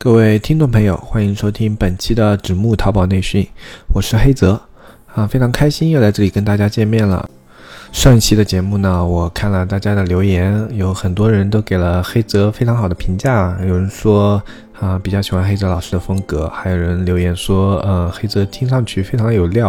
各位听众朋友，欢迎收听本期的纸木淘宝内训，我是黑泽啊，非常开心又在这里跟大家见面了。上一期的节目呢，我看了大家的留言，有很多人都给了黑泽非常好的评价，有人说。啊，比较喜欢黑泽老师的风格，还有人留言说，呃，黑泽听上去非常有料，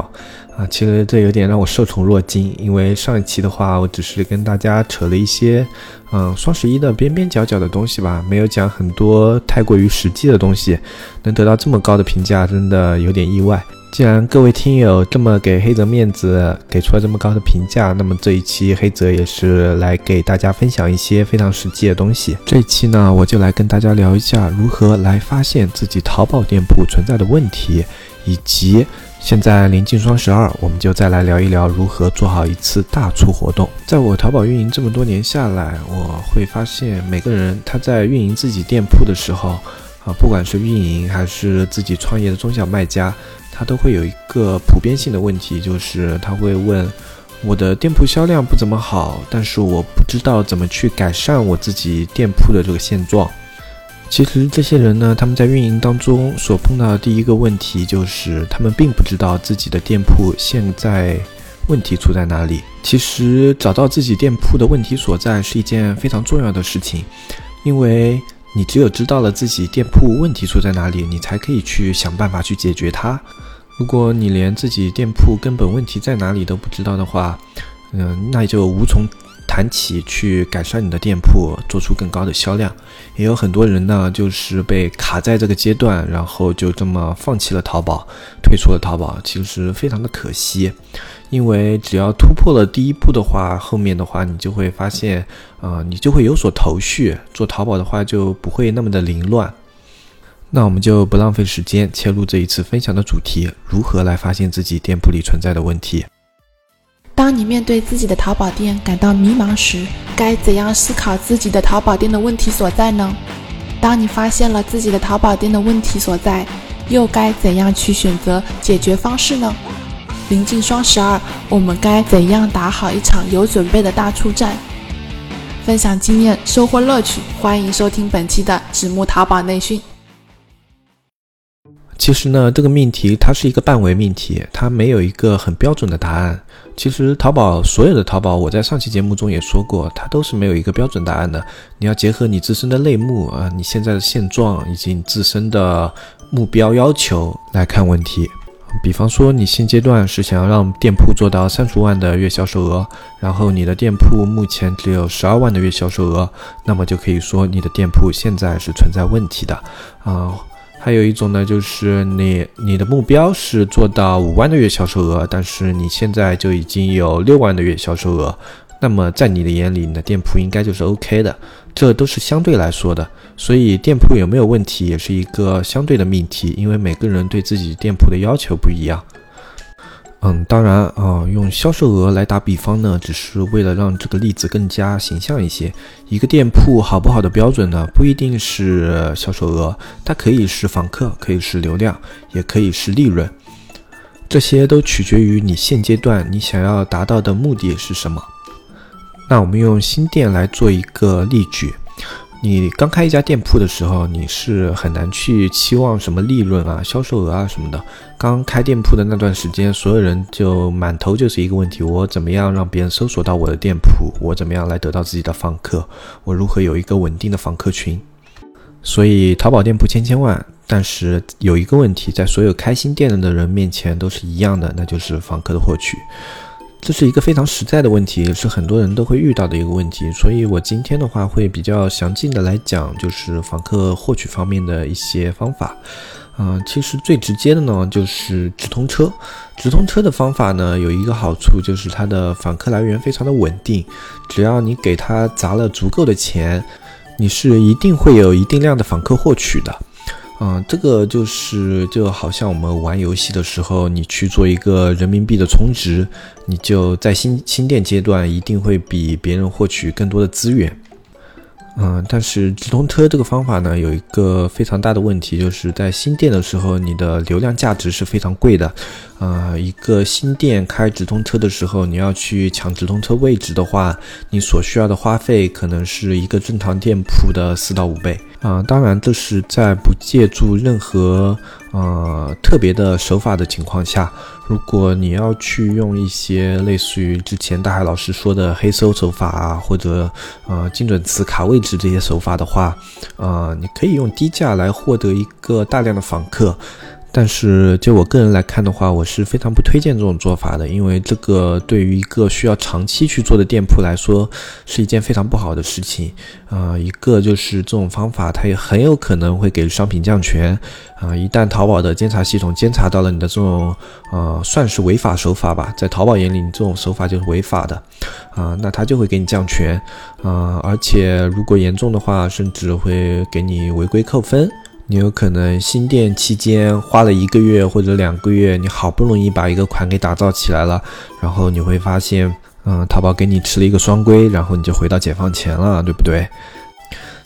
啊，其实这有点让我受宠若惊，因为上一期的话，我只是跟大家扯了一些，嗯，双十一的边边角角的东西吧，没有讲很多太过于实际的东西，能得到这么高的评价，真的有点意外。既然各位听友这么给黑泽面子，给出了这么高的评价，那么这一期黑泽也是来给大家分享一些非常实际的东西。这一期呢，我就来跟大家聊一下如何来发现自己淘宝店铺存在的问题，以及现在临近双十二，我们就再来聊一聊如何做好一次大促活动。在我淘宝运营这么多年下来，我会发现每个人他在运营自己店铺的时候，啊，不管是运营还是自己创业的中小卖家。他都会有一个普遍性的问题，就是他会问我的店铺销量不怎么好，但是我不知道怎么去改善我自己店铺的这个现状。其实这些人呢，他们在运营当中所碰到的第一个问题就是，他们并不知道自己的店铺现在问题出在哪里。其实找到自己店铺的问题所在是一件非常重要的事情，因为。你只有知道了自己店铺问题出在哪里，你才可以去想办法去解决它。如果你连自己店铺根本问题在哪里都不知道的话，嗯，那就无从谈起去改善你的店铺，做出更高的销量。也有很多人呢，就是被卡在这个阶段，然后就这么放弃了淘宝，退出了淘宝，其实非常的可惜。因为只要突破了第一步的话，后面的话你就会发现，啊，你就会有所头绪，做淘宝的话就不会那么的凌乱。那我们就不浪费时间，切入这一次分享的主题：如何来发现自己店铺里存在的问题。当你面对自己的淘宝店感到迷茫时，该怎样思考自己的淘宝店的问题所在呢？当你发现了自己的淘宝店的问题所在，又该怎样去选择解决方式呢？临近双十二，我们该怎样打好一场有准备的大促战？分享经验，收获乐趣。欢迎收听本期的纸木淘宝内训。其实呢，这个命题它是一个半维命题，它没有一个很标准的答案。其实淘宝所有的淘宝，我在上期节目中也说过，它都是没有一个标准答案的。你要结合你自身的类目啊，你现在的现状以及你自身的目标要求来看问题。比方说，你现阶段是想要让店铺做到三十万的月销售额，然后你的店铺目前只有十二万的月销售额，那么就可以说你的店铺现在是存在问题的啊。还有一种呢，就是你你的目标是做到五万的月销售额，但是你现在就已经有六万的月销售额。那么在你的眼里，你的店铺应该就是 OK 的，这都是相对来说的。所以店铺有没有问题，也是一个相对的命题，因为每个人对自己店铺的要求不一样。嗯，当然啊，用销售额来打比方呢，只是为了让这个例子更加形象一些。一个店铺好不好的标准呢，不一定是销售额，它可以是访客，可以是流量，也可以是利润，这些都取决于你现阶段你想要达到的目的是什么。那我们用新店来做一个例举，你刚开一家店铺的时候，你是很难去期望什么利润啊、销售额啊什么的。刚开店铺的那段时间，所有人就满头就是一个问题：我怎么样让别人搜索到我的店铺？我怎么样来得到自己的访客？我如何有一个稳定的访客群？所以淘宝店铺千千万，但是有一个问题，在所有开新店的人面前都是一样的，那就是访客的获取。这是一个非常实在的问题，也是很多人都会遇到的一个问题，所以我今天的话会比较详尽的来讲，就是访客获取方面的一些方法。嗯，其实最直接的呢，就是直通车。直通车的方法呢，有一个好处就是它的访客来源非常的稳定，只要你给他砸了足够的钱，你是一定会有一定量的访客获取的。嗯，这个就是就好像我们玩游戏的时候，你去做一个人民币的充值，你就在新新店阶段一定会比别人获取更多的资源。嗯，但是直通车这个方法呢，有一个非常大的问题，就是在新店的时候，你的流量价值是非常贵的。啊，一个新店开直通车的时候，你要去抢直通车位置的话，你所需要的花费可能是一个正常店铺的四到五倍。啊，当然这是在不借助任何呃特别的手法的情况下。如果你要去用一些类似于之前大海老师说的黑搜手法啊，或者呃精准词卡位置这些手法的话，呃，你可以用低价来获得一个大量的访客。但是就我个人来看的话，我是非常不推荐这种做法的，因为这个对于一个需要长期去做的店铺来说，是一件非常不好的事情。啊，一个就是这种方法，它也很有可能会给商品降权。啊，一旦淘宝的监察系统监察到了你的这种，呃，算是违法手法吧，在淘宝眼里，你这种手法就是违法的。啊，那他就会给你降权。啊，而且如果严重的话，甚至会给你违规扣分。你有可能新店期间花了一个月或者两个月，你好不容易把一个款给打造起来了，然后你会发现，嗯，淘宝给你吃了一个双规，然后你就回到解放前了，对不对？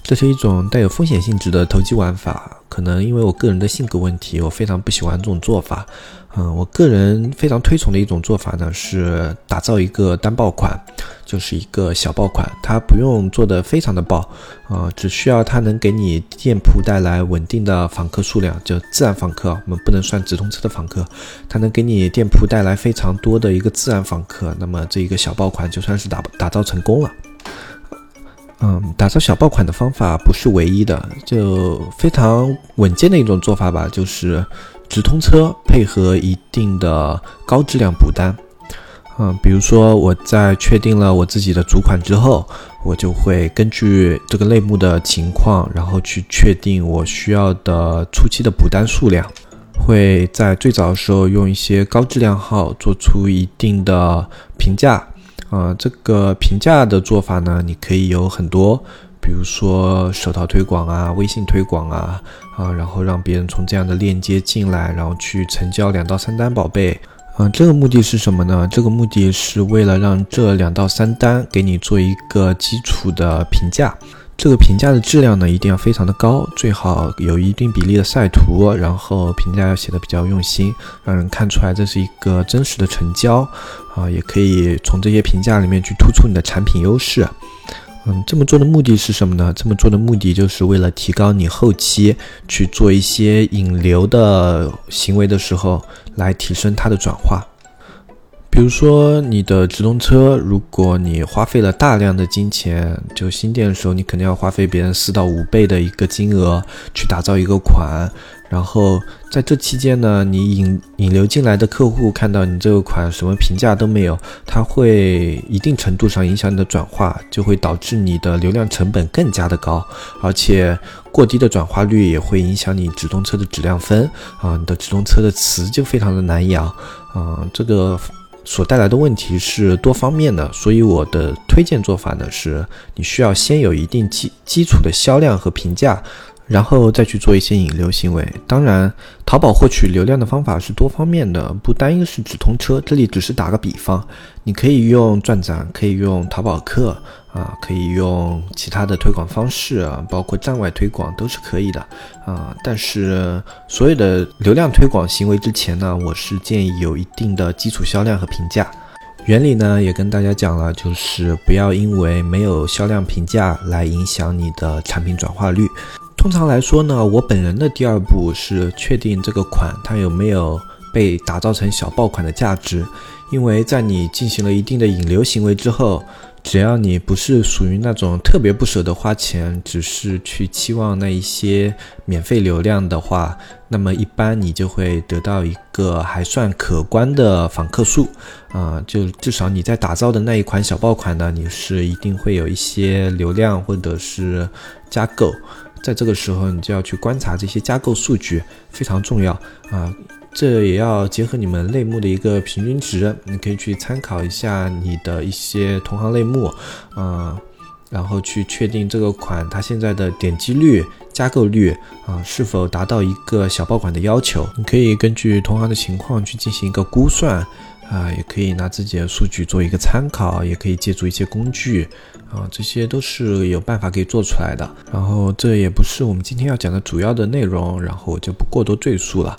这是一种带有风险性质的投机玩法。可能因为我个人的性格问题，我非常不喜欢这种做法。嗯，我个人非常推崇的一种做法呢，是打造一个单爆款，就是一个小爆款，它不用做的非常的爆，啊，只需要它能给你店铺带来稳定的访客数量，就自然访客，我们不能算直通车的访客，它能给你店铺带来非常多的一个自然访客，那么这一个小爆款就算是打打造成功了。嗯，打造小爆款的方法不是唯一的，就非常稳健的一种做法吧，就是直通车配合一定的高质量补单。嗯，比如说我在确定了我自己的主款之后，我就会根据这个类目的情况，然后去确定我需要的初期的补单数量，会在最早的时候用一些高质量号做出一定的评价。呃，这个评价的做法呢，你可以有很多，比如说手淘推广啊、微信推广啊，啊，然后让别人从这样的链接进来，然后去成交两到三单宝贝。嗯，这个目的是什么呢？这个目的是为了让这两到三单给你做一个基础的评价。这个评价的质量呢，一定要非常的高，最好有一定比例的晒图，然后评价要写的比较用心，让人看出来这是一个真实的成交，啊，也可以从这些评价里面去突出你的产品优势。嗯，这么做的目的是什么呢？这么做的目的就是为了提高你后期去做一些引流的行为的时候，来提升它的转化。比如说，你的直通车，如果你花费了大量的金钱，就新店的时候，你肯定要花费别人四到五倍的一个金额去打造一个款，然后在这期间呢，你引引流进来的客户看到你这个款什么评价都没有，它会一定程度上影响你的转化，就会导致你的流量成本更加的高，而且过低的转化率也会影响你直通车的质量分啊，你的直通车的词就非常的难养啊，这个。所带来的问题是多方面的，所以我的推荐做法呢是，你需要先有一定基基础的销量和评价。然后再去做一些引流行为。当然，淘宝获取流量的方法是多方面的，不单一是直通车。这里只是打个比方，你可以用转展，可以用淘宝客啊，可以用其他的推广方式啊，包括站外推广都是可以的啊。但是，所有的流量推广行为之前呢，我是建议有一定的基础销量和评价。原理呢也跟大家讲了，就是不要因为没有销量评价来影响你的产品转化率。通常来说呢，我本人的第二步是确定这个款它有没有被打造成小爆款的价值，因为在你进行了一定的引流行为之后，只要你不是属于那种特别不舍得花钱，只是去期望那一些免费流量的话，那么一般你就会得到一个还算可观的访客数，啊，就至少你在打造的那一款小爆款呢，你是一定会有一些流量或者是加购。在这个时候，你就要去观察这些加购数据，非常重要啊！这也要结合你们类目的一个平均值，你可以去参考一下你的一些同行类目，啊，然后去确定这个款它现在的点击率、加购率啊是否达到一个小爆款的要求。你可以根据同行的情况去进行一个估算。啊，也可以拿自己的数据做一个参考，也可以借助一些工具，啊，这些都是有办法可以做出来的。然后这也不是我们今天要讲的主要的内容，然后我就不过多赘述了。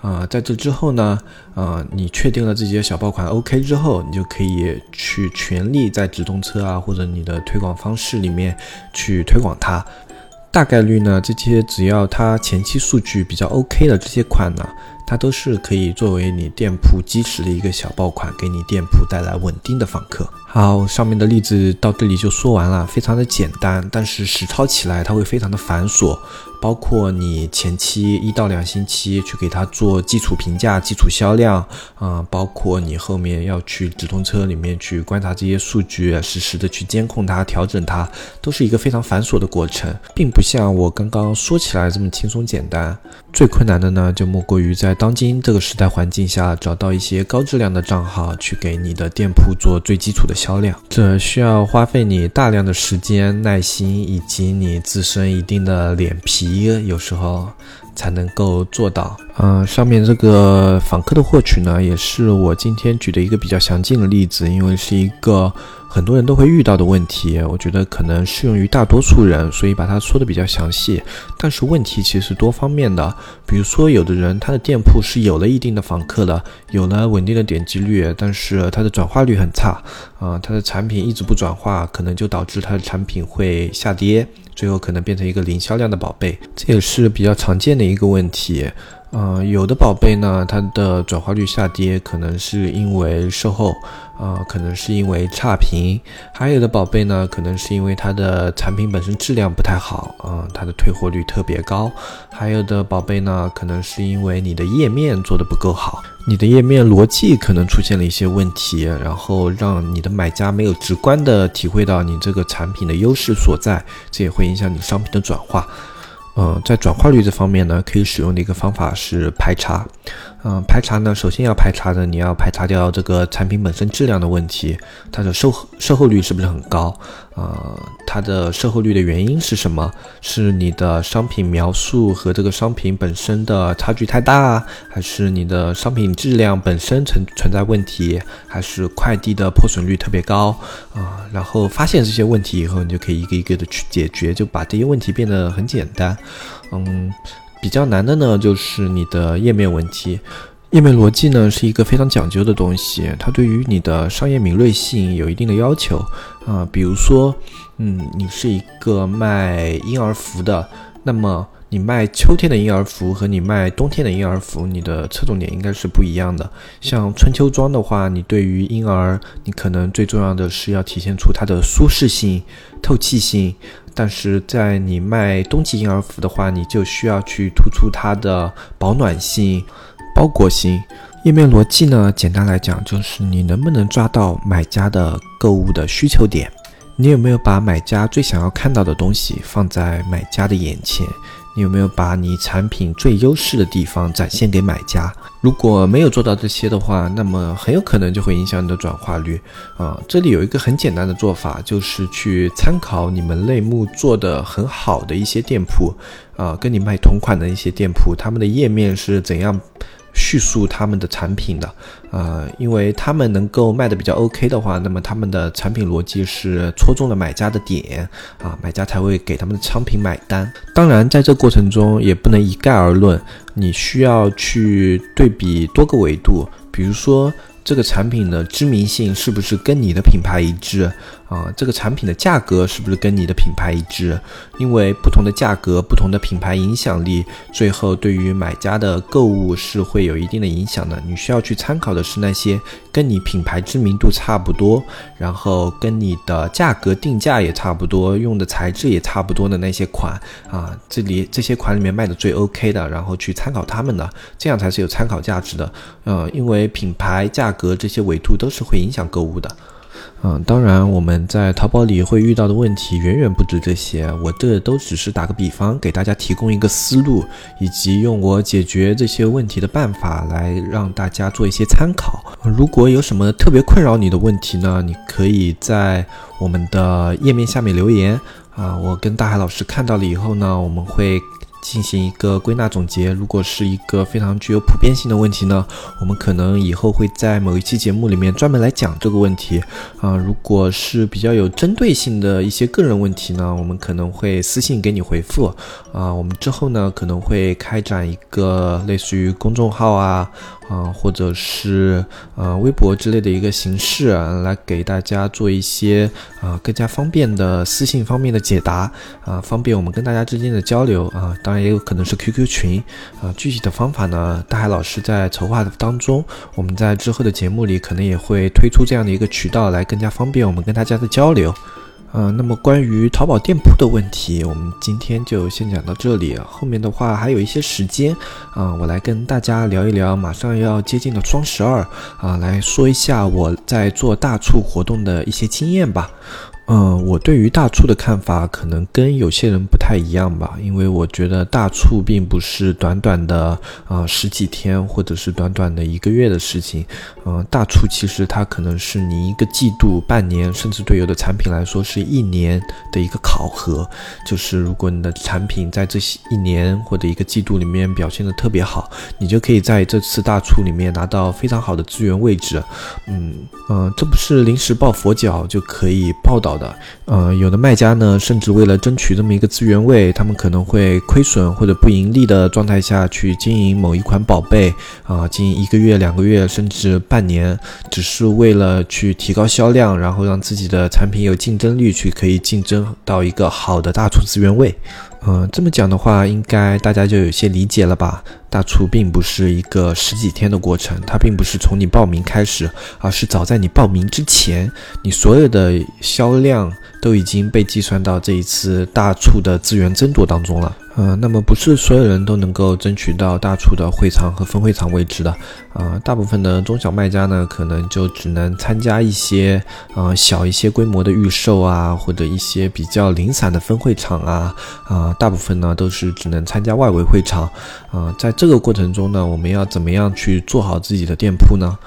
啊，在这之后呢，啊，你确定了自己的小爆款 OK 之后，你就可以去全力在直通车啊或者你的推广方式里面去推广它。大概率呢，这些只要它前期数据比较 OK 的这些款呢，它都是可以作为你店铺基石的一个小爆款，给你店铺带来稳定的访客。好，上面的例子到这里就说完了，非常的简单，但是实操起来它会非常的繁琐。包括你前期一到两星期去给它做基础评价、基础销量，啊，包括你后面要去直通车里面去观察这些数据，实时的去监控它、调整它，都是一个非常繁琐的过程，并不像我刚刚说起来这么轻松简单。最困难的呢，就莫过于在当今这个时代环境下，找到一些高质量的账号去给你的店铺做最基础的销量，这需要花费你大量的时间、耐心以及你自身一定的脸皮。一有时候才能够做到。嗯，上面这个访客的获取呢，也是我今天举的一个比较详尽的例子，因为是一个。很多人都会遇到的问题，我觉得可能适用于大多数人，所以把它说的比较详细。但是问题其实多方面的，比如说有的人他的店铺是有了一定的访客的，有了稳定的点击率，但是他的转化率很差，啊，他的产品一直不转化，可能就导致他的产品会下跌，最后可能变成一个零销量的宝贝，这也是比较常见的一个问题。嗯，有的宝贝呢，它的转化率下跌，可能是因为售后，啊，可能是因为差评；还有的宝贝呢，可能是因为它的产品本身质量不太好，啊，它的退货率特别高；还有的宝贝呢，可能是因为你的页面做的不够好，你的页面逻辑可能出现了一些问题，然后让你的买家没有直观的体会到你这个产品的优势所在，这也会影响你商品的转化。嗯，在转化率这方面呢，可以使用的一个方法是排查。嗯，排查呢，首先要排查的，你要排查掉这个产品本身质量的问题，它的售售后率是不是很高？呃，它的售后率的原因是什么？是你的商品描述和这个商品本身的差距太大，还是你的商品质量本身存存在问题，还是快递的破损率特别高？啊，然后发现这些问题以后，你就可以一个一个的去解决，就把这些问题变得很简单。嗯。比较难的呢，就是你的页面问题。页面逻辑呢，是一个非常讲究的东西，它对于你的商业敏锐性有一定的要求啊。比如说，嗯，你是一个卖婴儿服的，那么。你卖秋天的婴儿服和你卖冬天的婴儿服，你的侧重点应该是不一样的。像春秋装的话，你对于婴儿，你可能最重要的是要体现出它的舒适性、透气性；但是在你卖冬季婴儿服的话，你就需要去突出它的保暖性、包裹性。页面逻辑呢，简单来讲就是你能不能抓到买家的购物的需求点，你有没有把买家最想要看到的东西放在买家的眼前。有没有把你产品最优势的地方展现给买家？如果没有做到这些的话，那么很有可能就会影响你的转化率啊。这里有一个很简单的做法，就是去参考你们类目做的很好的一些店铺啊，跟你卖同款的一些店铺，他们的页面是怎样。叙述他们的产品的，呃，因为他们能够卖的比较 OK 的话，那么他们的产品逻辑是戳中了买家的点啊，买家才会给他们的商品买单。当然，在这过程中也不能一概而论，你需要去对比多个维度，比如说。这个产品的知名性是不是跟你的品牌一致啊？这个产品的价格是不是跟你的品牌一致？因为不同的价格、不同的品牌影响力，最后对于买家的购物是会有一定的影响的。你需要去参考的是那些跟你品牌知名度差不多，然后跟你的价格定价也差不多，用的材质也差不多的那些款啊。这里这些款里面卖的最 OK 的，然后去参考他们的，这样才是有参考价值的。嗯，因为品牌价。格这些维度都是会影响购物的，嗯，当然我们在淘宝里会遇到的问题远远不止这些，我这都只是打个比方，给大家提供一个思路，以及用我解决这些问题的办法来让大家做一些参考。如果有什么特别困扰你的问题呢，你可以在我们的页面下面留言啊，我跟大海老师看到了以后呢，我们会。进行一个归纳总结。如果是一个非常具有普遍性的问题呢，我们可能以后会在某一期节目里面专门来讲这个问题。啊，如果是比较有针对性的一些个人问题呢，我们可能会私信给你回复。啊，我们之后呢可能会开展一个类似于公众号啊。啊，或者是呃微博之类的一个形式，来给大家做一些啊更加方便的私信方面的解答啊，方便我们跟大家之间的交流啊。当然也有可能是 QQ 群啊。具体的方法呢，大海老师在筹划的当中，我们在之后的节目里可能也会推出这样的一个渠道，来更加方便我们跟大家的交流。嗯，那么关于淘宝店铺的问题，我们今天就先讲到这里。后面的话还有一些时间，啊，我来跟大家聊一聊马上要接近的双十二，啊，来说一下我在做大促活动的一些经验吧。嗯，我对于大促的看法可能跟有些人不太一样吧，因为我觉得大促并不是短短的啊十几天或者是短短的一个月的事情，嗯，大促其实它可能是你一个季度、半年，甚至对有的产品来说是一年的一个考核，就是如果你的产品在这一年或者一个季度里面表现的特别好，你就可以在这次大促里面拿到非常好的资源位置，嗯嗯，这不是临时抱佛脚就可以报道。的，呃，有的卖家呢，甚至为了争取这么一个资源位，他们可能会亏损或者不盈利的状态下去经营某一款宝贝，啊，经营一个月、两个月，甚至半年，只是为了去提高销量，然后让自己的产品有竞争力，去可以竞争到一个好的大促资源位。嗯，这么讲的话，应该大家就有些理解了吧？大促并不是一个十几天的过程，它并不是从你报名开始，而是早在你报名之前，你所有的销量都已经被计算到这一次大促的资源争夺当中了。嗯，那么不是所有人都能够争取到大促的会场和分会场位置的，啊，大部分的中小卖家呢，可能就只能参加一些，呃，小一些规模的预售啊，或者一些比较零散的分会场啊，啊，大部分呢都是只能参加外围会场，啊，在这个过程中呢，我们要怎么样去做好自己的店铺呢？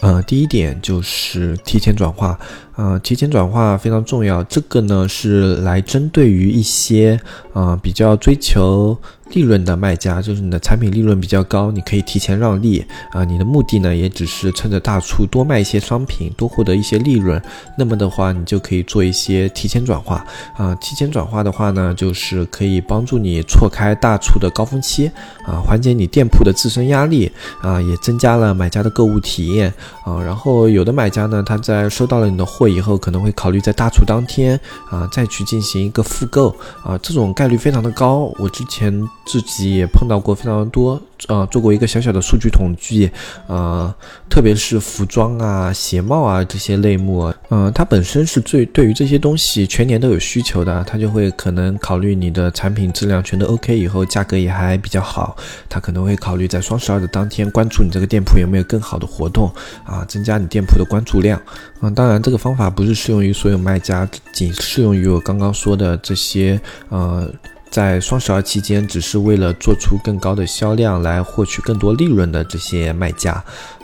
呃，第一点就是提前转化。呃，提前转化非常重要。这个呢是来针对于一些呃比较追求利润的卖家，就是你的产品利润比较高，你可以提前让利啊。你的目的呢也只是趁着大促多卖一些商品，多获得一些利润。那么的话，你就可以做一些提前转化啊。提前转化的话呢，就是可以帮助你错开大促的高峰期啊，缓解你店铺的自身压力啊，也增加了买家的购物体验啊。然后有的买家呢，他在收到了你的货。以后可能会考虑在大促当天啊再去进行一个复购啊，这种概率非常的高。我之前自己也碰到过非常多。啊，做过一个小小的数据统计，呃，特别是服装啊、鞋帽啊这些类目，嗯，它本身是最对于这些东西全年都有需求的，它就会可能考虑你的产品质量全都 OK 以后，价格也还比较好，它可能会考虑在双十二的当天关注你这个店铺有没有更好的活动啊，增加你店铺的关注量。嗯，当然这个方法不是适用于所有卖家，仅适用于我刚刚说的这些，呃。在双十二期间，只是为了做出更高的销量来获取更多利润的这些卖家，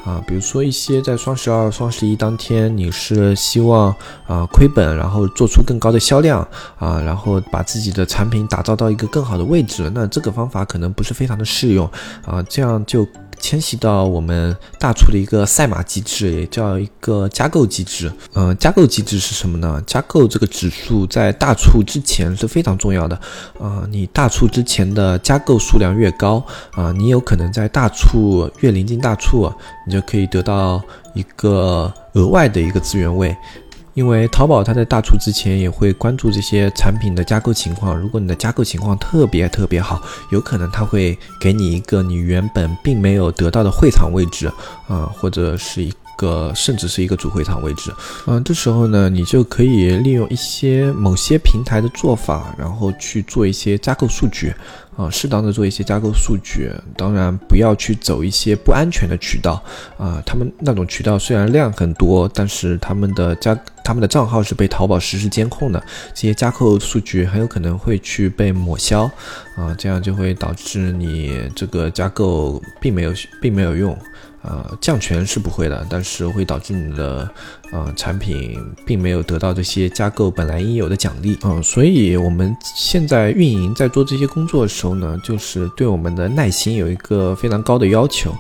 啊，比如说一些在双十二、双十一当天，你是希望啊亏本，然后做出更高的销量啊，然后把自己的产品打造到一个更好的位置，那这个方法可能不是非常的适用啊，这样就。迁徙到我们大促的一个赛马机制，也叫一个加购机制。嗯，加购机制是什么呢？加购这个指数在大促之前是非常重要的。啊，你大促之前的加购数量越高，啊，你有可能在大促越临近大促，你就可以得到一个额外的一个资源位。因为淘宝它在大促之前也会关注这些产品的加购情况，如果你的加购情况特别特别好，有可能它会给你一个你原本并没有得到的会场位置，啊，或者是一个甚至是一个主会场位置，嗯，这时候呢，你就可以利用一些某些平台的做法，然后去做一些加购数据。啊，适当的做一些加购数据，当然不要去走一些不安全的渠道啊。他们那种渠道虽然量很多，但是他们的加他们的账号是被淘宝实时监控的，这些加购数据很有可能会去被抹消，啊，这样就会导致你这个加购并没有并没有用，呃，降权是不会的，但是会导致你的呃产品并没有得到这些加购本来应有的奖励，嗯，所以我们现在运营在做这些工作的时候呢，就是对我们的耐心有一个非常高的要求。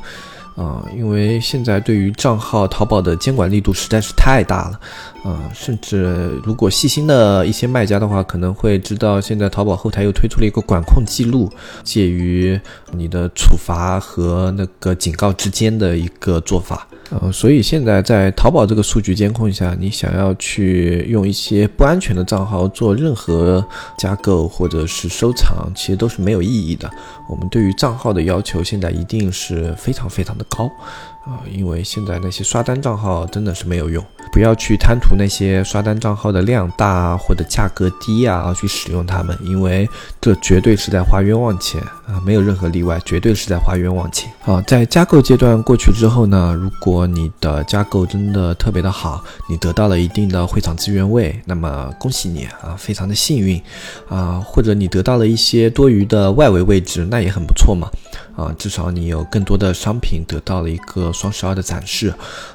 啊，因为现在对于账号淘宝的监管力度实在是太大了，啊，甚至如果细心的一些卖家的话，可能会知道现在淘宝后台又推出了一个管控记录，介于你的处罚和那个警告之间的一个做法。呃，所以现在在淘宝这个数据监控下，你想要去用一些不安全的账号做任何加购或者是收藏，其实都是没有意义的。我们对于账号的要求现在一定是非常非常的高。啊，因为现在那些刷单账号真的是没有用，不要去贪图那些刷单账号的量大啊或者价格低啊而去使用它们，因为这绝对是在花冤枉钱啊，没有任何例外，绝对是在花冤枉钱。好，在加购阶段过去之后呢，如果你的加购真的特别的好，你得到了一定的会场资源位，那么恭喜你啊，非常的幸运啊，或者你得到了一些多余的外围位置，那也很不错嘛。啊，至少你有更多的商品得到了一个双十二的展示，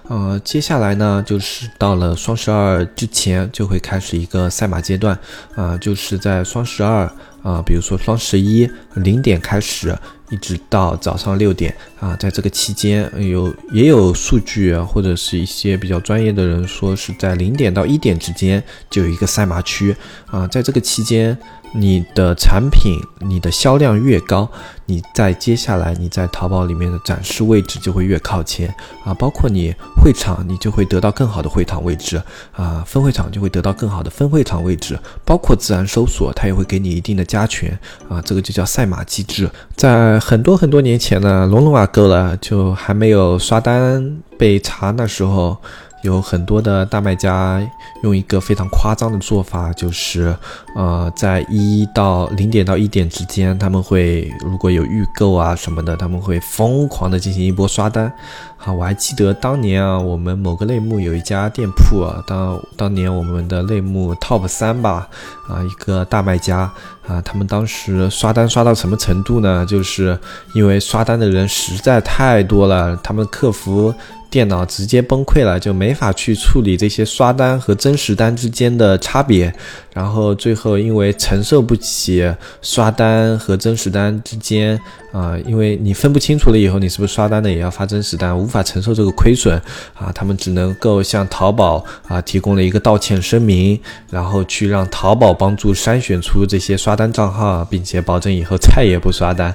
呃，接下来呢，就是到了双十二之前就会开始一个赛马阶段，啊，就是在双十二啊，比如说双十一零点开始，一直到早上六点啊，在这个期间有也有数据，或者是一些比较专业的人说是在零点到一点之间就有一个赛马区啊，在这个期间。你的产品，你的销量越高，你在接下来你在淘宝里面的展示位置就会越靠前啊，包括你会场，你就会得到更好的会场位置啊，分会场就会得到更好的分会场位置，包括自然搜索，它也会给你一定的加权啊，这个就叫赛马机制。在很多很多年前呢，龙龙啊够了，就还没有刷单被查那时候。有很多的大卖家用一个非常夸张的做法，就是，呃，在一到零点到一点之间，他们会如果有预购啊什么的，他们会疯狂的进行一波刷单。好，我还记得当年啊，我们某个类目有一家店铺啊，当当年我们的类目 top 三吧，啊，一个大卖家啊，他们当时刷单刷到什么程度呢？就是因为刷单的人实在太多了，他们客服。电脑直接崩溃了，就没法去处理这些刷单和真实单之间的差别，然后最后因为承受不起刷单和真实单之间。啊，因为你分不清楚了以后，你是不是刷单的也要发真实单，无法承受这个亏损啊。他们只能够向淘宝啊提供了一个道歉声明，然后去让淘宝帮助筛选出这些刷单账号，并且保证以后再也不刷单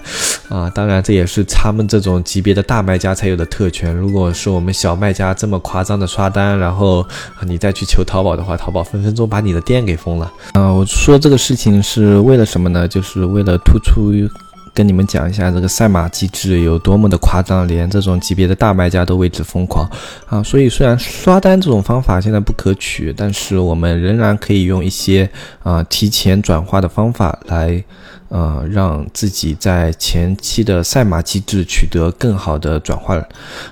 啊。当然，这也是他们这种级别的大卖家才有的特权。如果是我们小卖家这么夸张的刷单，然后你再去求淘宝的话，淘宝分分钟把你的店给封了。啊，我说这个事情是为了什么呢？就是为了突出。跟你们讲一下这个赛马机制有多么的夸张，连这种级别的大卖家都为之疯狂啊！所以虽然刷单这种方法现在不可取，但是我们仍然可以用一些啊提前转化的方法来。呃，让自己在前期的赛马机制取得更好的转换，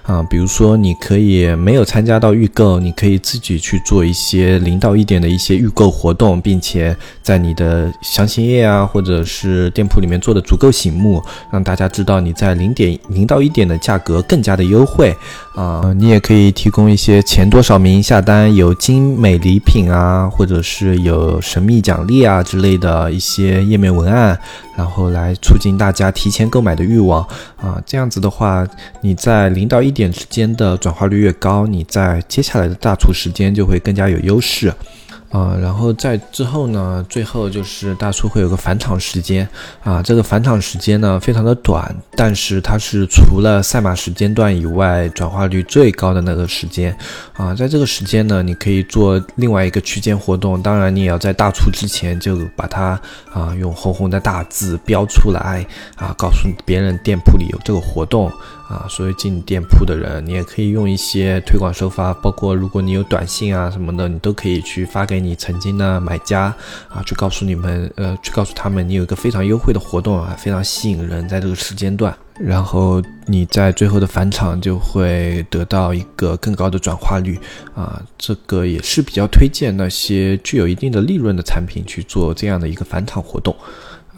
啊，比如说你可以没有参加到预购，你可以自己去做一些零到一点的一些预购活动，并且在你的详情页啊，或者是店铺里面做的足够醒目，让大家知道你在零点零到一点的价格更加的优惠。啊，你也可以提供一些前多少名下单有精美礼品啊，或者是有神秘奖励啊之类的一些页面文案，然后来促进大家提前购买的欲望啊。这样子的话，你在零到一点之间的转化率越高，你在接下来的大促时间就会更加有优势。啊，然后在之后呢，最后就是大促会有个返场时间啊，这个返场时间呢非常的短，但是它是除了赛马时间段以外转化率最高的那个时间啊，在这个时间呢，你可以做另外一个区间活动，当然你也要在大促之前就把它啊用红红的大字标出来啊，告诉别人店铺里有这个活动。啊，所以进店铺的人，你也可以用一些推广手法，包括如果你有短信啊什么的，你都可以去发给你曾经的买家啊，去告诉你们，呃，去告诉他们你有一个非常优惠的活动啊，非常吸引人，在这个时间段，然后你在最后的返场就会得到一个更高的转化率啊，这个也是比较推荐那些具有一定的利润的产品去做这样的一个返场活动。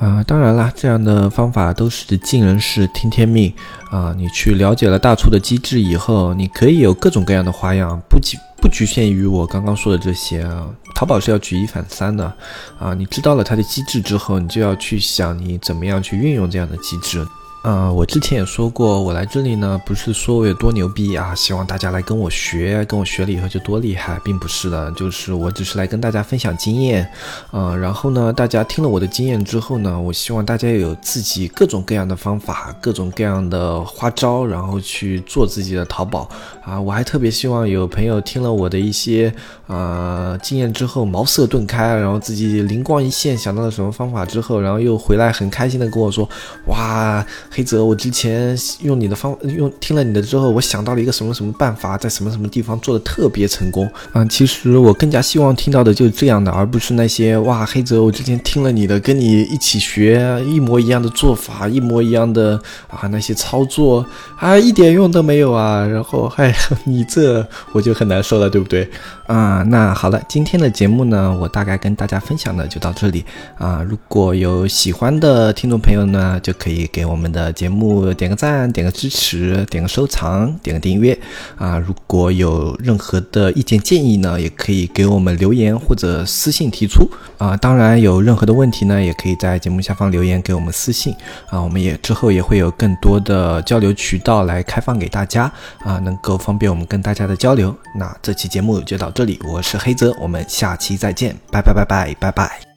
啊，当然啦，这样的方法都是尽人事听天命啊。你去了解了大促的机制以后，你可以有各种各样的花样，不局不局限于我刚刚说的这些啊。淘宝是要举一反三的啊。你知道了它的机制之后，你就要去想你怎么样去运用这样的机制。嗯，我之前也说过，我来这里呢，不是说我有多牛逼啊，希望大家来跟我学，跟我学了以后就多厉害，并不是的，就是我只是来跟大家分享经验，嗯，然后呢，大家听了我的经验之后呢，我希望大家有自己各种各样的方法，各种各样的花招，然后去做自己的淘宝啊。我还特别希望有朋友听了我的一些呃经验之后茅塞顿开，然后自己灵光一现，想到了什么方法之后，然后又回来很开心的跟我说，哇。黑泽，我之前用你的方用听了你的之后，我想到了一个什么什么办法，在什么什么地方做的特别成功啊！其实我更加希望听到的就是这样的，而不是那些哇，黑泽，我之前听了你的，跟你一起学一模一样的做法，一模一样的啊那些操作啊，一点用都没有啊！然后哎，你这我就很难受了，对不对？啊，那好了，今天的节目呢，我大概跟大家分享的就到这里啊。如果有喜欢的听众朋友呢，就可以给我们的。节目点个赞，点个支持，点个收藏，点个订阅啊！如果有任何的意见建议呢，也可以给我们留言或者私信提出啊！当然，有任何的问题呢，也可以在节目下方留言给我们私信啊！我们也之后也会有更多的交流渠道来开放给大家啊，能够方便我们跟大家的交流。那这期节目就到这里，我是黑泽，我们下期再见，拜拜拜拜拜拜。